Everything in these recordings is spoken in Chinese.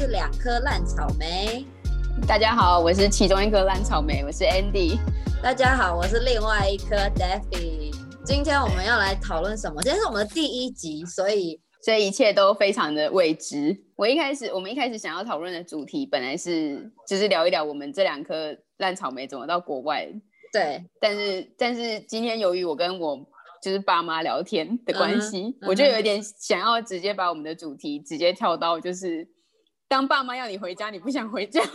是两颗烂草莓。大家好，我是其中一颗烂草莓，我是 Andy。大家好，我是另外一颗 Daffy。今天我们要来讨论什么？今天是我们的第一集，所以所以一切都非常的未知。我一开始，我们一开始想要讨论的主题，本来是就是聊一聊我们这两颗烂草莓怎么到国外。对，但是但是今天由于我跟我就是爸妈聊天的关系，我就有点想要直接把我们的主题直接跳到就是，当爸妈要你回家，你不想回家。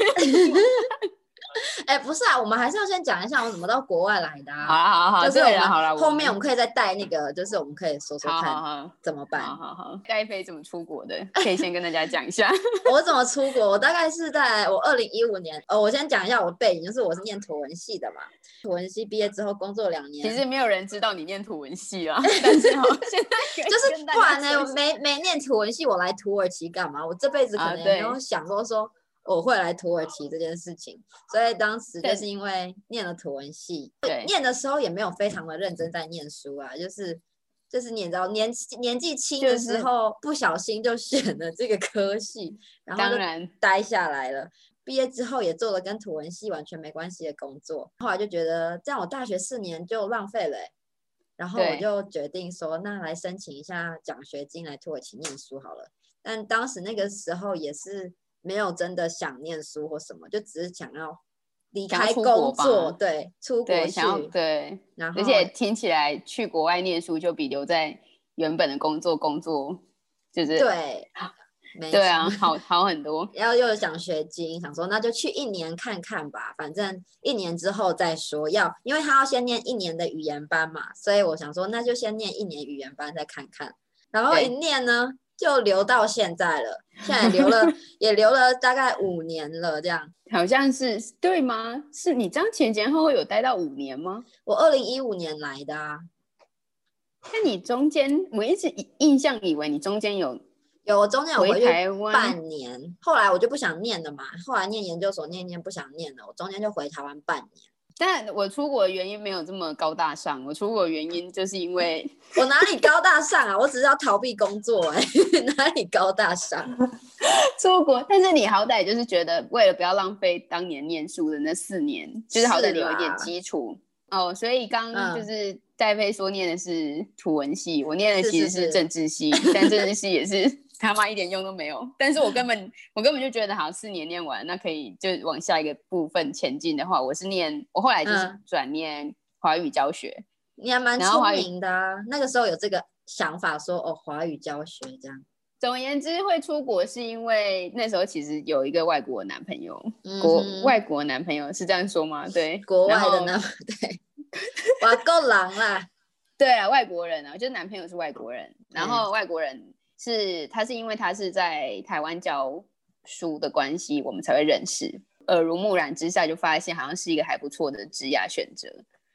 哎，不是啊，我们还是要先讲一下我怎么到国外来的。好了，好了，好了，就是我们好了，后面我们可以再带那个，就是我们可以说说看怎么办。好好好，戴飞怎么出国的？可以先跟大家讲一下。我怎么出国？我大概是在我二零一五年。呃，我先讲一下我背景，就是我是念土文系的嘛。土文系毕业之后工作两年。其实没有人知道你念土文系啊，但是哦，现在就是不然呢，没没念土文系，我来土耳其干嘛？我这辈子可能没有想过说。我会来土耳其这件事情，所以当时就是因为念了土文系，念的时候也没有非常的认真在念书啊，就是就是你知道年年纪轻的时候不小心就选了这个科系，然后就待下来了。毕业之后也做了跟土文系完全没关系的工作，后来就觉得这样我大学四年就浪费了，然后我就决定说那来申请一下奖学金来土耳其念书好了。但当时那个时候也是。没有真的想念书或什么，就只是想要离开工作，对，出国去，对，然后而且听起来去国外念书就比留在原本的工作工作就是对，对啊，好好很多。然后又有奖学金，想说那就去一年看看吧，反正一年之后再说。要因为他要先念一年的语言班嘛，所以我想说那就先念一年语言班再看看。然后一念呢？就留到现在了，现在留了 也留了大概五年了，这样好像是对吗？是你这样前前后后有待到五年吗？我二零一五年来的啊，那你中间我一直印象以为你中间有有我中间有回台湾半年，后来我就不想念了嘛，后来念研究所念念不想念了，我中间就回台湾半年。但我出国的原因没有这么高大上，我出国的原因就是因为 我哪里高大上啊？我只是要逃避工作哎，哪里高大上？出国，但是你好歹就是觉得为了不要浪费当年念书的那四年，就是好歹你有一点基础哦。所以刚就是戴飞说念的是图文系，我念的其实是政治系，但政治系也是。他妈一点用都没有，但是我根本我根本就觉得，好四年念完，那可以就往下一个部分前进的话，我是念，我后来就是转念华语教学。你还蛮聪明的，那个时候有这个想法，说哦华语教学这样。总而言之，会出国是因为那时候其实有一个外国男朋友，国外国男朋友是这样说吗？对，国外的呢？对，哇够狼啦。对啊，外国人啊，就男朋友是外国人，然后外国人。是他是因为他是在台湾教书的关系，我们才会认识。耳濡目染之下，就发现好像是一个还不错的职业选择，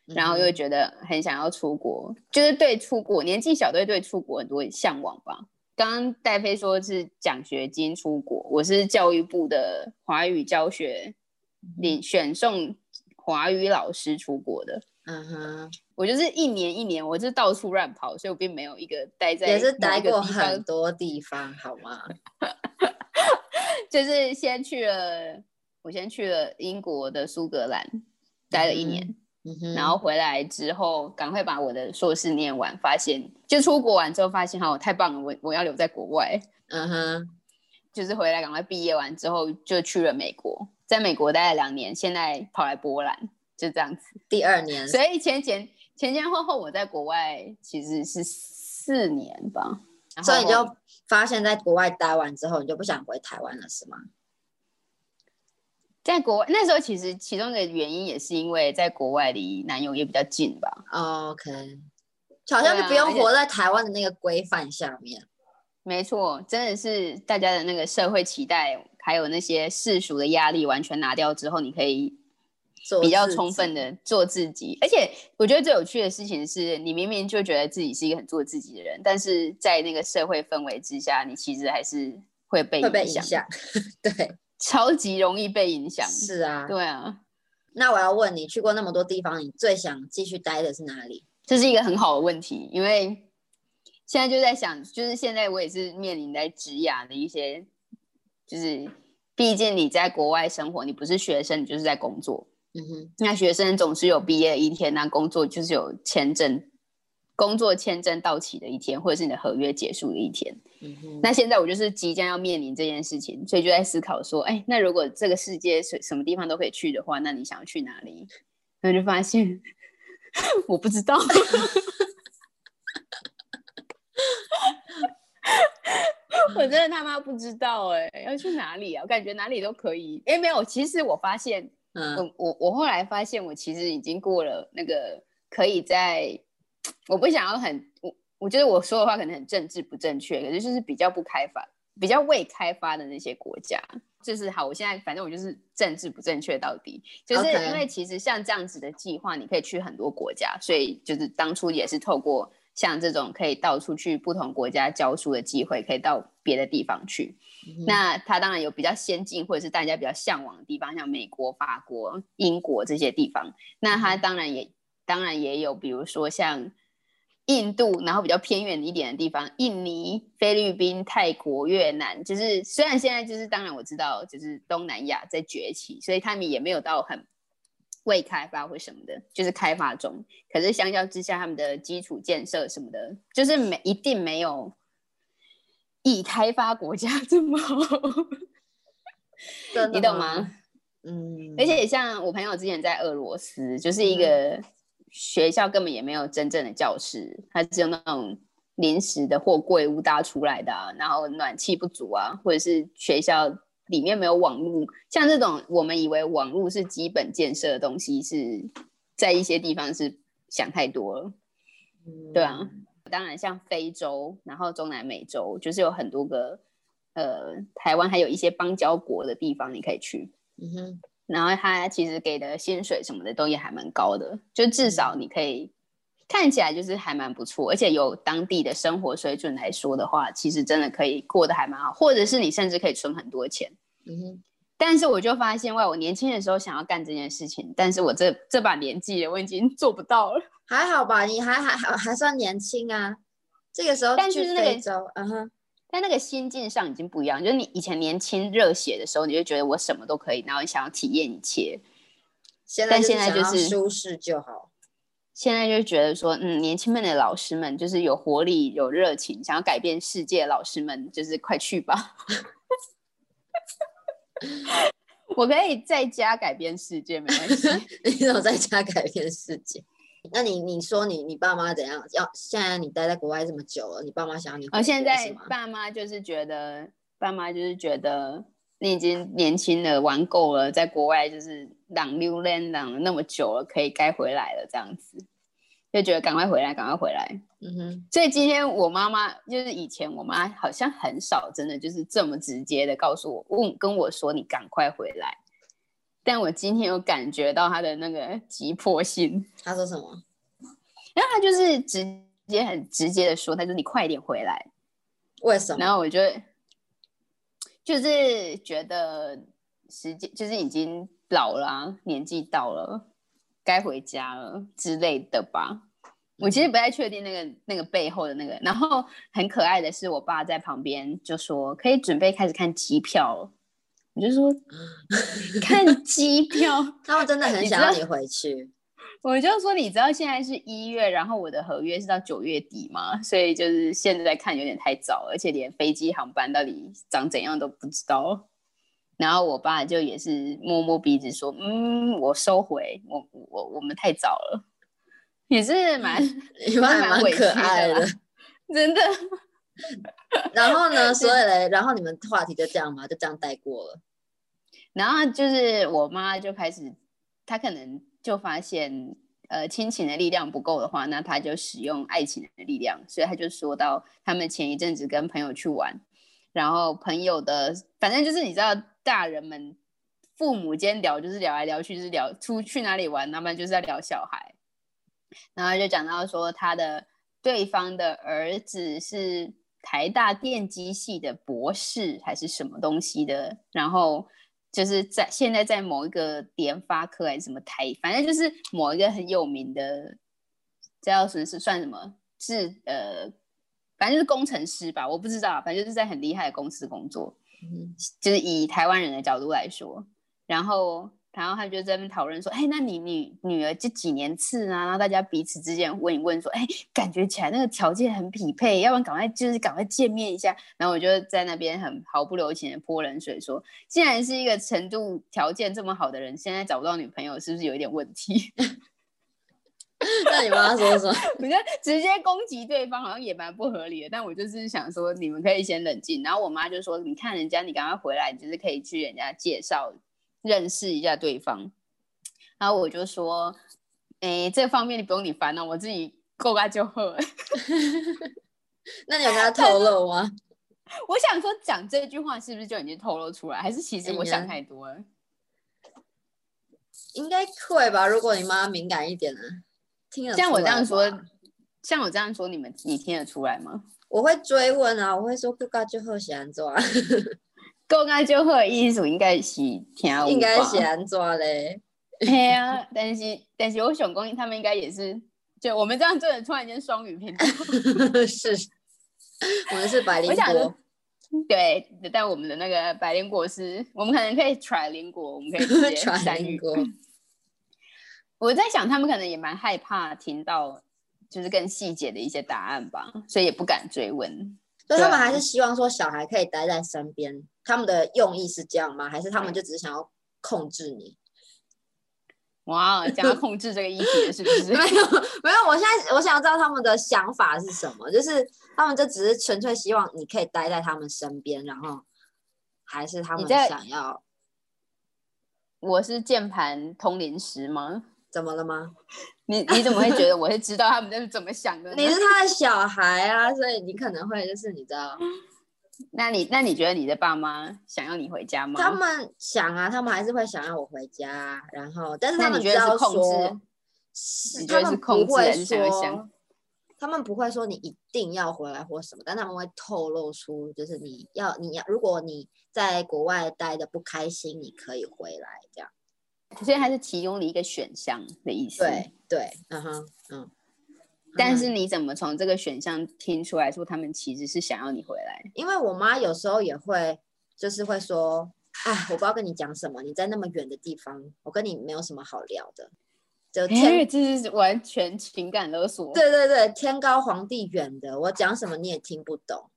然后又觉得很想要出国，就是对出国年纪小，对对出国很多向往吧。刚刚戴飞说是奖学金出国，我是教育部的华语教学领选送华语老师出国的。嗯哼。我就是一年一年，我是到处乱跑，所以我并没有一个待在也是待过很多地方，好吗？就是先去了，我先去了英国的苏格兰待了一年，然后回来之后赶快把我的硕士念完，发现就出国完之后发现哈，太棒了，我我要留在国外。嗯哼，就是回来赶快毕业完之后就去了美国，在美国待了两年，现在跑来波兰，就这样子。第二年，所以前前。前前后后我在国外其实是四年吧，所以你就发现在国外待完之后，你就不想回台湾了，是吗？在国外那时候，其实其中的原因也是因为在国外离男友也比较近吧。OK，好像就不用活在台湾的那个规范下面。没错，真的是大家的那个社会期待，还有那些世俗的压力完全拿掉之后，你可以。比较充分的做自己，而且我觉得最有趣的事情是，你明明就觉得自己是一个很做自己的人，但是在那个社会氛围之下，你其实还是会被会被影响，对，超级容易被影响。是啊，对啊。那我要问你，去过那么多地方，你最想继续待的是哪里？这是一个很好的问题，因为现在就在想，就是现在我也是面临在职涯的一些。就是毕竟你在国外生活，你不是学生，你就是在工作。嗯哼，那学生总是有毕业一天，那工作就是有签证，工作签证到期的一天，或者是你的合约结束的一天。嗯哼，那现在我就是即将要面临这件事情，所以就在思考说，哎，那如果这个世界什什么地方都可以去的话，那你想要去哪里？然后就发现 我不知道，我真的他妈不知道哎，要去哪里啊？我感觉哪里都可以。哎，没有，其实我发现。我我我后来发现，我其实已经过了那个可以在，我不想要很我我觉得我说的话可能很政治不正确，可是就是比较不开发、比较未开发的那些国家，就是好。我现在反正我就是政治不正确到底，就是因为其实像这样子的计划，你可以去很多国家，所以就是当初也是透过像这种可以到处去不同国家教书的机会，可以到别的地方去。那它当然有比较先进或者是大家比较向往的地方，像美国、法国、英国这些地方。那它当然也当然也有，比如说像印度，然后比较偏远一点的地方，印尼、菲律宾、泰国、越南。就是虽然现在就是当然我知道，就是东南亚在崛起，所以他们也没有到很未开发或什么的，就是开发中。可是相较之下，他们的基础建设什么的，就是没一定没有。已开发国家这么好，你懂吗？嗯，而且像我朋友之前在俄罗斯，就是一个学校根本也没有真正的教室，他只有那种临时的货柜屋搭出来的，然后暖气不足啊，或者是学校里面没有网络，像这种我们以为网络是基本建设的东西，是在一些地方是想太多了，对啊。当然，像非洲，然后中南美洲，就是有很多个，呃，台湾还有一些邦交国的地方，你可以去。嗯哼。然后他其实给的薪水什么的都也还蛮高的，就至少你可以看起来就是还蛮不错，而且有当地的生活水准来说的话，其实真的可以过得还蛮好，或者是你甚至可以存很多钱。嗯哼。但是我就发现，哇，我年轻的时候想要干这件事情，但是我这这把年纪了，我已经做不到了。还好吧，你还还还还算年轻啊。这个时候去非洲，嗯哼，但那个心境上已经不一样。就是你以前年轻热血的时候，你就觉得我什么都可以，然后你想要体验一切。现在现在就是舒适就好。现在就觉得说，嗯，年轻们的老师们就是有活力、有热情，想要改变世界。老师们就是快去吧！我可以在家改变世界，没关系。你怎么在家改变世界？那你你说你你爸妈怎样？要现在你待在国外这么久了，你爸妈想要你？哦，现在爸妈就是觉得，爸妈就是觉得你已经年轻了，玩够了，在国外就是浪溜浪浪了那么久了，可以该回来了，这样子就觉得赶快回来，赶快回来。嗯哼。所以今天我妈妈就是以前我妈好像很少真的就是这么直接的告诉我，问跟我说你赶快回来。但我今天有感觉到她的那个急迫性。她说什么？然后她就是直接很直接的说：“她说你快点回来。”为什么？然后我就就是觉得时间就是已经老了，年纪到了，该回家了之类的吧。我其实不太确定那个那个背后的那个。然后很可爱的是，我爸在旁边就说：“可以准备开始看机票了。”我就说 看机票，他们真的很想要你回去。我就说，你知道现在是一月，然后我的合约是到九月底嘛，所以就是现在看有点太早，而且连飞机航班到底长怎样都不知道。然后我爸就也是摸摸鼻子说：“嗯，我收回，我我我们太早了。”也是蛮 也蛮可爱的，真的。然后呢？所以嘞，然后你们话题就这样嘛，就这样带过了。然后就是我妈就开始，她可能就发现，呃，亲情的力量不够的话，那她就使用爱情的力量。所以她就说到，他们前一阵子跟朋友去玩，然后朋友的，反正就是你知道，大人们父母间聊就是聊来聊去，就是聊出去哪里玩，那么就是在聊小孩。然后就讲到说，他的对方的儿子是。台大电机系的博士还是什么东西的，然后就是在现在在某一个联发科还是什么台，反正就是某一个很有名的，叫什么是算什么是呃，反正就是工程师吧，我不知道，反正就是在很厉害的公司工作。就是以台湾人的角度来说，然后。然后他就在那边讨论说：“哎，那你你女儿这几年次啊？”然后大家彼此之间问一问说：“哎，感觉起来那个条件很匹配，要不然赶快就是赶快见面一下。”然后我就在那边很毫不留情的泼冷水说：“既然是一个程度条件这么好的人，现在找不到女朋友，是不是有一点问题？” 那你妈说什么？我觉得直接攻击对方好像也蛮不合理的。但我就是想说，你们可以先冷静。然后我妈就说：“你看人家，你赶快回来，你就是可以去人家介绍。”认识一下对方，然后我就说：“哎，这方面你不用你烦恼，我自己够干就好。”那你有跟他透露吗？我想说，讲这句话是不是就已经透露出来？还是其实我想太多了？应该会吧。如果你妈敏感一点呢？听像我这样说，像我这样说，你们你听得出来吗？我会追问啊，我会说：“够干就好，喜欢做。”够高就好，意思应该是听应该是安怎嘞？对啊，但是但是我想讲，他们应该也是，就我们这样做的突然间双语片 是，我们是百灵果，对，但我们的那个百灵果是，我们可能可以 try 灵果，我们可以直接 三语。我在想，他们可能也蛮害怕听到就是更细节的一些答案吧，所以也不敢追问。所以他们还是希望说小孩可以待在身边。他们的用意是这样吗？还是他们就只是想要控制你？哇，想要控制这个议题是不是？没有，没有。我现在我想知道他们的想法是什么，就是他们就只是纯粹希望你可以待在他们身边，然后还是他们想要？我是键盘通灵师吗？怎么了吗？你你怎么会觉得我会知道他们是怎么想的？你是他的小孩啊，所以你可能会就是你知道。那你那你觉得你的爸妈想要你回家吗？他们想啊，他们还是会想要我回家，然后但是他们知道说，他们不会说，他们不会说你一定要回来或什么，但他们会透露出，就是你要你要，如果你在国外待的不开心，你可以回来这样。所以还是提供了一个选项的意思。对对，嗯哼，嗯。但是你怎么从这个选项听出来说他们其实是想要你回来？因为我妈有时候也会，就是会说，哎，我不知道跟你讲什么，你在那么远的地方，我跟你没有什么好聊的。就天，这是完全情感勒索。对对对，天高皇帝远的，我讲什么你也听不懂，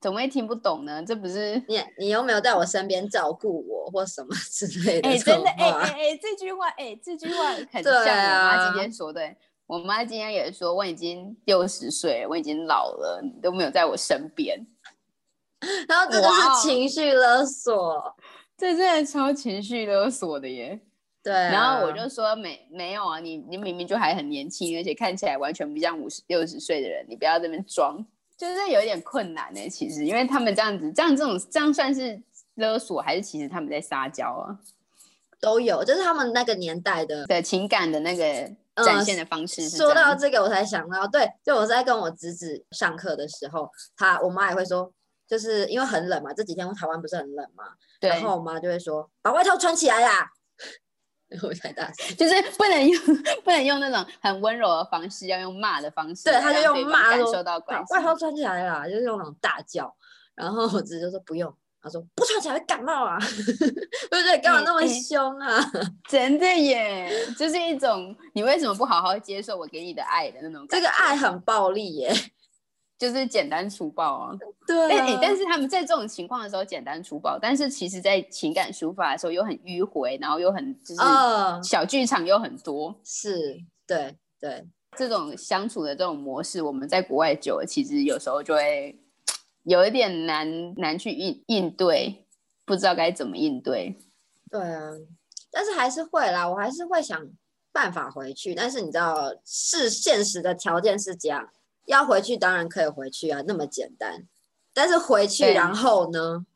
怎么会听不懂呢？这不是你你有没有在我身边照顾我或什么 之类的？哎，真的，哎哎哎，这句话，哎，这句话 很像我妈今天说的。我妈今天也说，我已经六十岁，我已经老了，你都没有在我身边。然后这就是情绪勒索，这真的超情绪勒索的耶。对。然后我就说没没有啊，你你明明就还很年轻，而且看起来完全不像五十六十岁的人，你不要这边装，就是有一点困难呢。其实，因为他们这样子，这样这种这样算是勒索，还是其实他们在撒娇啊？都有，就是他们那个年代的的情感的那个。展现的方式。说到这个，我才想到，对，就我在跟我侄子上课的时候，他我妈也会说，就是因为很冷嘛，这几天台湾不是很冷嘛，然后我妈就会说，把外套穿起来啦。我太大声，就是不能用不能用那种很温柔的方式，要用骂的方式。对，他就用骂感受到关外套穿起来啦，就是用那种大叫。然后我侄子就说不用。他说：“不穿起来会感冒啊，对不对？干嘛那么凶啊？真的耶，就是一种你为什么不好好接受我给你的爱的那种。这个爱很暴力耶，就是简单粗暴啊。对，但但是他们在这种情况的时候简单粗暴，但是其实在情感抒发的时候又很迂回，然后又很就是小剧场又很多。是，对对，这种相处的这种模式，我们在国外久了，其实有时候就会。有一点难难去应应对，不知道该怎么应对。对啊，但是还是会啦，我还是会想办法回去。但是你知道，是现实的条件是这样，要回去当然可以回去啊，那么简单。但是回去然后呢？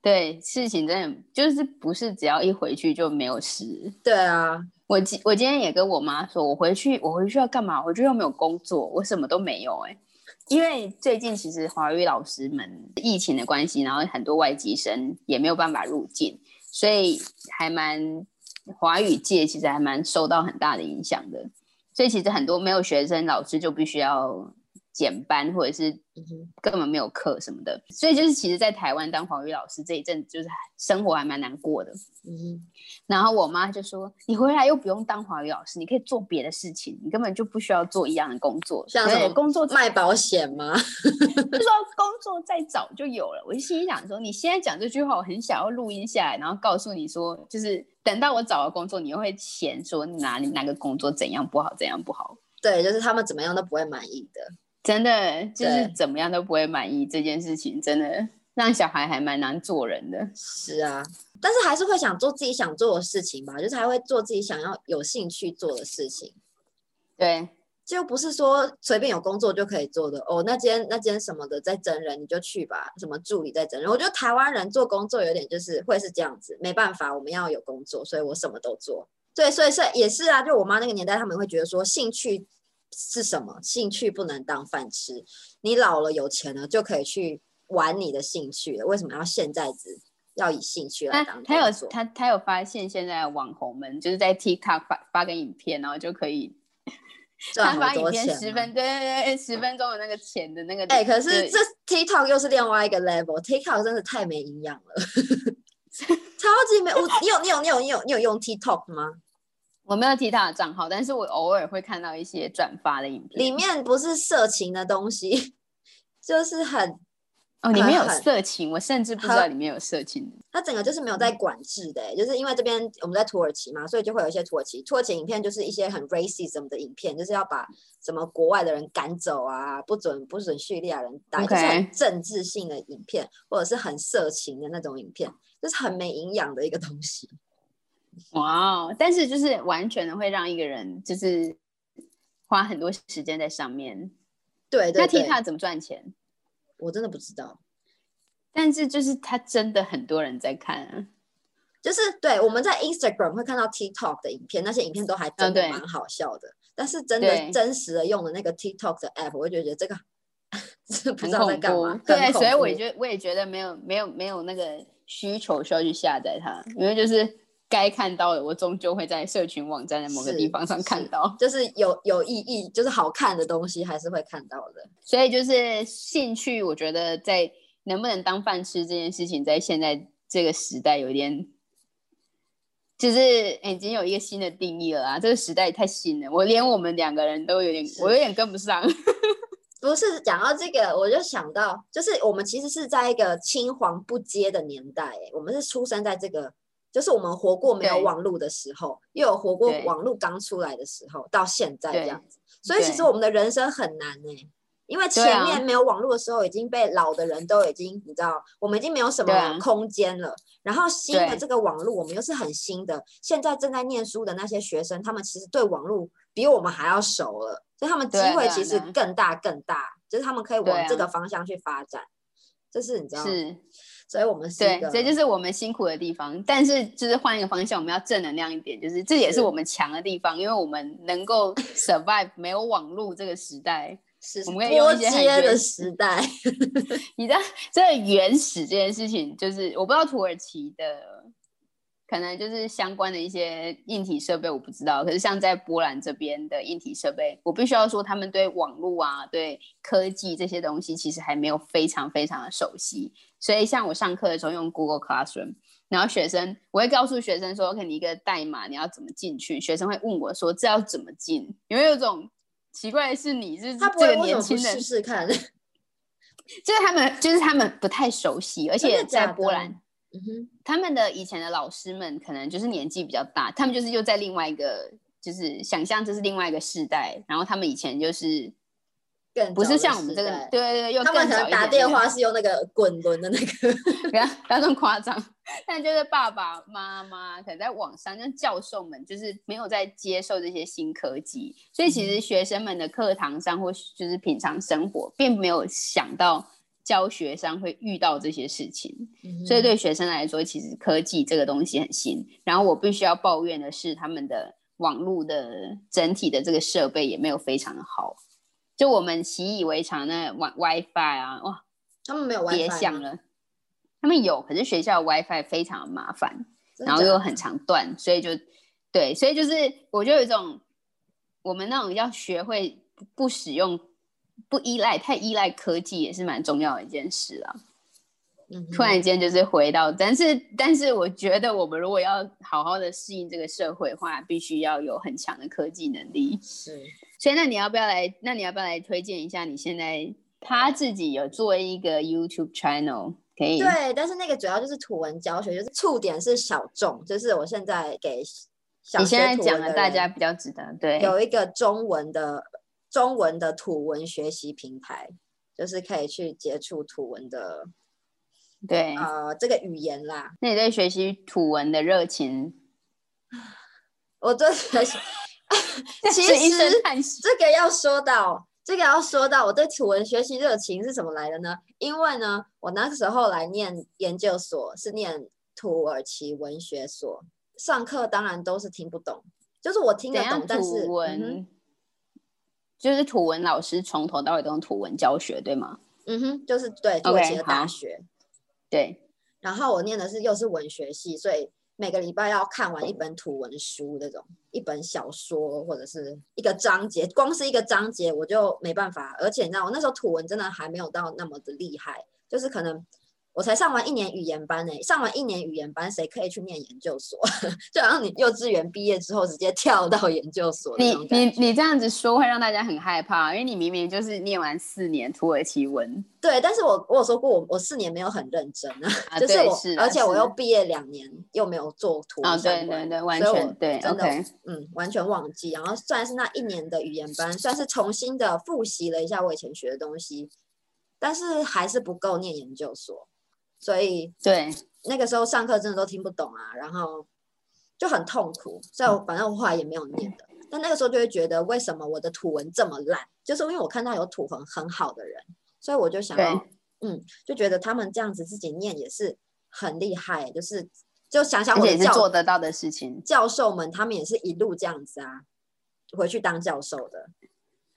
对，事情真的就是不是只要一回去就没有事。对啊，我今我今天也跟我妈说，我回去我回去要干嘛？我就又没有工作，我什么都没有哎。因为最近其实华语老师们疫情的关系，然后很多外籍生也没有办法入境，所以还蛮华语界其实还蛮受到很大的影响的。所以其实很多没有学生，老师就必须要减班或者是根本没有课什么的，所以就是其实，在台湾当华语老师这一阵，就是生活还蛮难过的。嗯，然后我妈就说：“你回来又不用当华语老师，你可以做别的事情，你根本就不需要做一样的工作。像什么工作卖保险吗？就说工作再早就有了。”我就心想说：“你现在讲这句话，我很想要录音下来，然后告诉你说，就是等到我找了工作，你又会嫌说哪里哪个工作怎样不好，怎样不好。”对，就是他们怎么样都不会满意的。真的就是怎么样都不会满意这件事情，真的让小孩还蛮难做人的。是啊，但是还是会想做自己想做的事情吧，就是还会做自己想要有兴趣做的事情。对，就不是说随便有工作就可以做的哦。那间那间什么的在真人你就去吧，什么助理在真人。我觉得台湾人做工作有点就是会是这样子，没办法，我们要有工作，所以我什么都做。对，所以是也是啊，就我妈那个年代，他们会觉得说兴趣。是什么兴趣不能当饭吃？你老了有钱了就可以去玩你的兴趣了。为什么要现在只要以兴趣来当？他有他他有发现现在网红们就是在 TikTok 发发个影片，然后就可以 赚很多钱。十分对对对，十分钟的那个钱的那个。哎，可是这 TikTok 又是另外一个 level。TikTok 真的太没营养了，超级没。我你有你有你有你有你有用 TikTok 吗？我没有提他的账号，但是我偶尔会看到一些转发的影片，里面不是色情的东西，就是很哦，里面有色情，我甚至不知道里面有色情。它整个就是没有在管制的，就是因为这边我们在土耳其嘛，所以就会有一些土耳其土耳其影片，就是一些很 racism 的影片，就是要把什么国外的人赶走啊，不准不准叙利亚人打，就是很政治性的影片，或者是很色情的那种影片，就是很没营养的一个东西。哇哦，但是就是完全的会让一个人就是花很多时间在上面。对，那 TikTok 怎么赚钱？我真的不知道。但是就是他真的很多人在看啊。就是对，我们在 Instagram 会看到 TikTok 的影片，那些影片都还真的蛮好笑的。但是真的真实的用的那个 TikTok 的 app，我就觉得这个 是不知道在干嘛。对，所以我也觉我也觉得没有没有没有那个需求需要去下载它，因为就是。该看到的，我终究会在社群网站的某个地方上看到，就是有有意义，就是好看的东西，还是会看到的。所以就是兴趣，我觉得在能不能当饭吃这件事情，在现在这个时代有点，就是已经有一个新的定义了啊！这个时代太新了，我连我们两个人都有点，我有点跟不上。不是讲到这个，我就想到，就是我们其实是在一个青黄不接的年代，我们是出生在这个。就是我们活过没有网络的时候，又有活过网络刚出来的时候，到现在这样子，所以其实我们的人生很难呢。因为前面没有网络的时候，已经被老的人都已经你知道，我们已经没有什么空间了。然后新的这个网络，我们又是很新的。现在正在念书的那些学生，他们其实对网络比我们还要熟了，所以他们机会其实更大更大，就是他们可以往这个方向去发展。这是你知道是。所以我们是对，这就是我们辛苦的地方。但是，就是换一个方向，我们要正能量一点，就是这也是我们强的地方，因为我们能够 survive 没有网络这个时代，是波接的时代。你知道，这原始这件事情，就是我不知道土耳其的。可能就是相关的一些硬体设备，我不知道。可是像在波兰这边的硬体设备，我必须要说，他们对网络啊、对科技这些东西，其实还没有非常非常的熟悉。所以像我上课的时候用 Google Classroom，然后学生我会告诉学生说，给你一个代码，你要怎么进去？学生会问我说，这要怎么进？有没有种奇怪的是，你是这个年轻人试试看？就是他们，就是他们不太熟悉，而且在波兰。嗯哼，他们的以前的老师们可能就是年纪比较大，他们就是又在另外一个，就是想象这是另外一个世代，然后他们以前就是更不是像我们这个，对对对，他们可能打电话是用那个滚轮的那个，不要不要这么夸张，但就是爸爸妈妈可能在网上，像教授们就是没有在接受这些新科技，所以其实学生们的课堂上或就是平常生活，并没有想到。教学上会遇到这些事情，所以对学生来说，其实科技这个东西很新。然后我必须要抱怨的是，他们的网络的整体的这个设备也没有非常的好。就我们习以为常的 Wi WiFi 啊，哇，他们没有 WiFi，别想了。他们有，可是学校 WiFi 非常的麻烦，然后又很常断，所以就对，所以就是我就有一种，我们那种要学会不使用。不依赖，太依赖科技也是蛮重要的一件事啊。突然间就是回到，但是但是我觉得我们如果要好好的适应这个社会的话，必须要有很强的科技能力。是，所以那你要不要来？那你要不要来推荐一下？你现在他自己有做一个 YouTube channel，可以？对，但是那个主要就是图文教学，就是触点是小众，就是我现在给你现在讲的大家比较值得。对，有一个中文的中文的土文学习平台，就是可以去接触土文的。对，呃，这个语言啦，那你对学习土文的热情，我对学习，其实这个要说到，这个要说到我对土文学习热情是怎么来的呢？因为呢，我那个时候来念研究所是念土耳其文学所，上课当然都是听不懂，就是我听得懂，但是文，就是图文老师从头到尾都用图文教学，对吗？嗯哼，就是对土耳其的大学。对，然后我念的是又是文学系，所以每个礼拜要看完一本图文书，那种一本小说或者是一个章节，光是一个章节我就没办法。而且你知道，我那时候图文真的还没有到那么的厉害，就是可能。我才上完一年语言班呢，上完一年语言班，谁可以去念研究所？就好像你幼稚园毕业之后直接跳到研究所。你你你这样子说会让大家很害怕，因为你明明就是念完四年土耳其文。对，但是我我有说过，我我四年没有很认真啊，就是我，而且我又毕业两年又没有做图文对对对，完全对，真的嗯，完全忘记。然后虽然是那一年的语言班，算是重新的复习了一下我以前学的东西，但是还是不够念研究所。所以对那个时候上课真的都听不懂啊，然后就很痛苦。所以我反正我后来也没有念的。但那个时候就会觉得，为什么我的土文这么烂？就是因为我看到有土文很好的人，所以我就想要，嗯，就觉得他们这样子自己念也是很厉害。就是就想想我也是做得到的事情。教授们他们也是一路这样子啊，回去当教授的。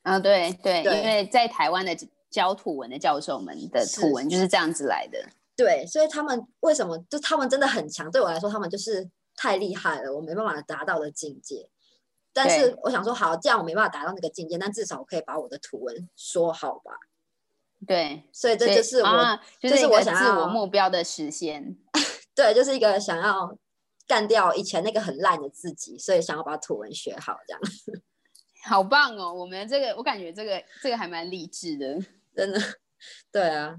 啊，对对，因为在台湾的教土文的教授们的土文就是这样子来的。对，所以他们为什么就他们真的很强？对我来说，他们就是太厉害了，我没办法达到的境界。但是我想说，好，这样我没办法达到那个境界，但至少我可以把我的图文说好吧？对，所以这就是我，就是我想要自我目标的实现。对，就是一个想要干掉以前那个很烂的自己，所以想要把图文学好，这样。好棒哦！我们这个，我感觉这个这个还蛮励志的，真的。对啊。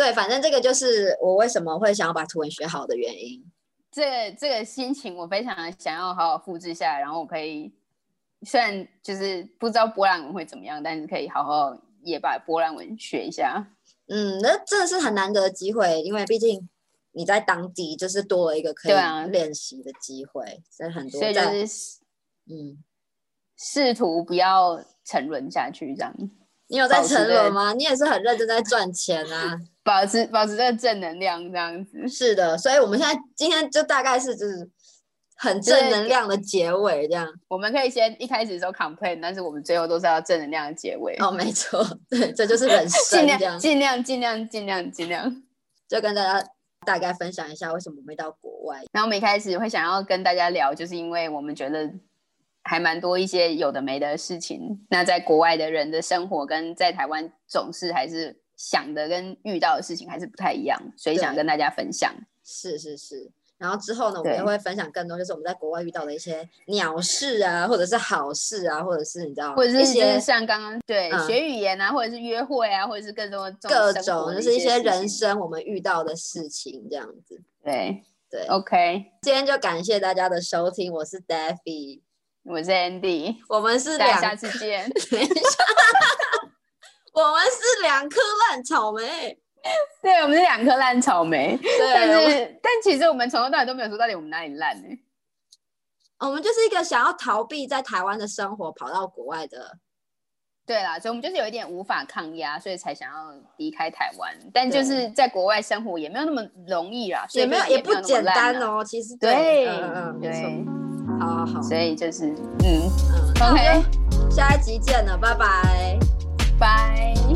对，反正这个就是我为什么会想要把图文学好的原因。这这个心情我非常想要好好复制下来，然后我可以虽然就是不知道波兰文会怎么样，但是可以好好也把波兰文学一下。嗯，那真的是很难得的机会，因为毕竟你在当地就是多了一个可以练习的机会，所以很多。所以就是嗯，试图不要沉沦下去这样。你有在沉沦吗？你也是很认真在赚钱啊，保持保持这个正能量这样子。是的，所以我们现在今天就大概是就是很正能量的结尾这样。我们可以先一开始说 complain，但是我们最后都是要正能量的结尾。哦，没错，对，这就是人生。尽量尽量尽量尽量尽量，就跟大家大概分享一下为什么没到国外。然后我们一开始会想要跟大家聊，就是因为我们觉得。还蛮多一些有的没的事情。那在国外的人的生活跟在台湾总是还是想的跟遇到的事情还是不太一样，所以想跟大家分享。是是是。然后之后呢，我们也会分享更多，就是我们在国外遇到的一些鸟事啊，或者是好事啊，或者是你知道，或者是一些像刚刚对学语言啊，或者是约会啊，或者是更多各种就是一些人生我们遇到的事情这样子。对对，OK。今天就感谢大家的收听，我是 Daffy。我是 Andy，我们是两，下次见。我们是两颗烂草莓。对，我们是两颗烂草莓。但是但其实我们从头到尾都没有说到底我们哪里烂呢？我们就是一个想要逃避在台湾的生活，跑到国外的。对啦，所以我们就是有一点无法抗压，所以才想要离开台湾。但就是在国外生活也没有那么容易啦，也没有也不简单哦。其实对，嗯嗯，没错。好好，所以就是嗯嗯，OK，下一集见了，拜拜，拜。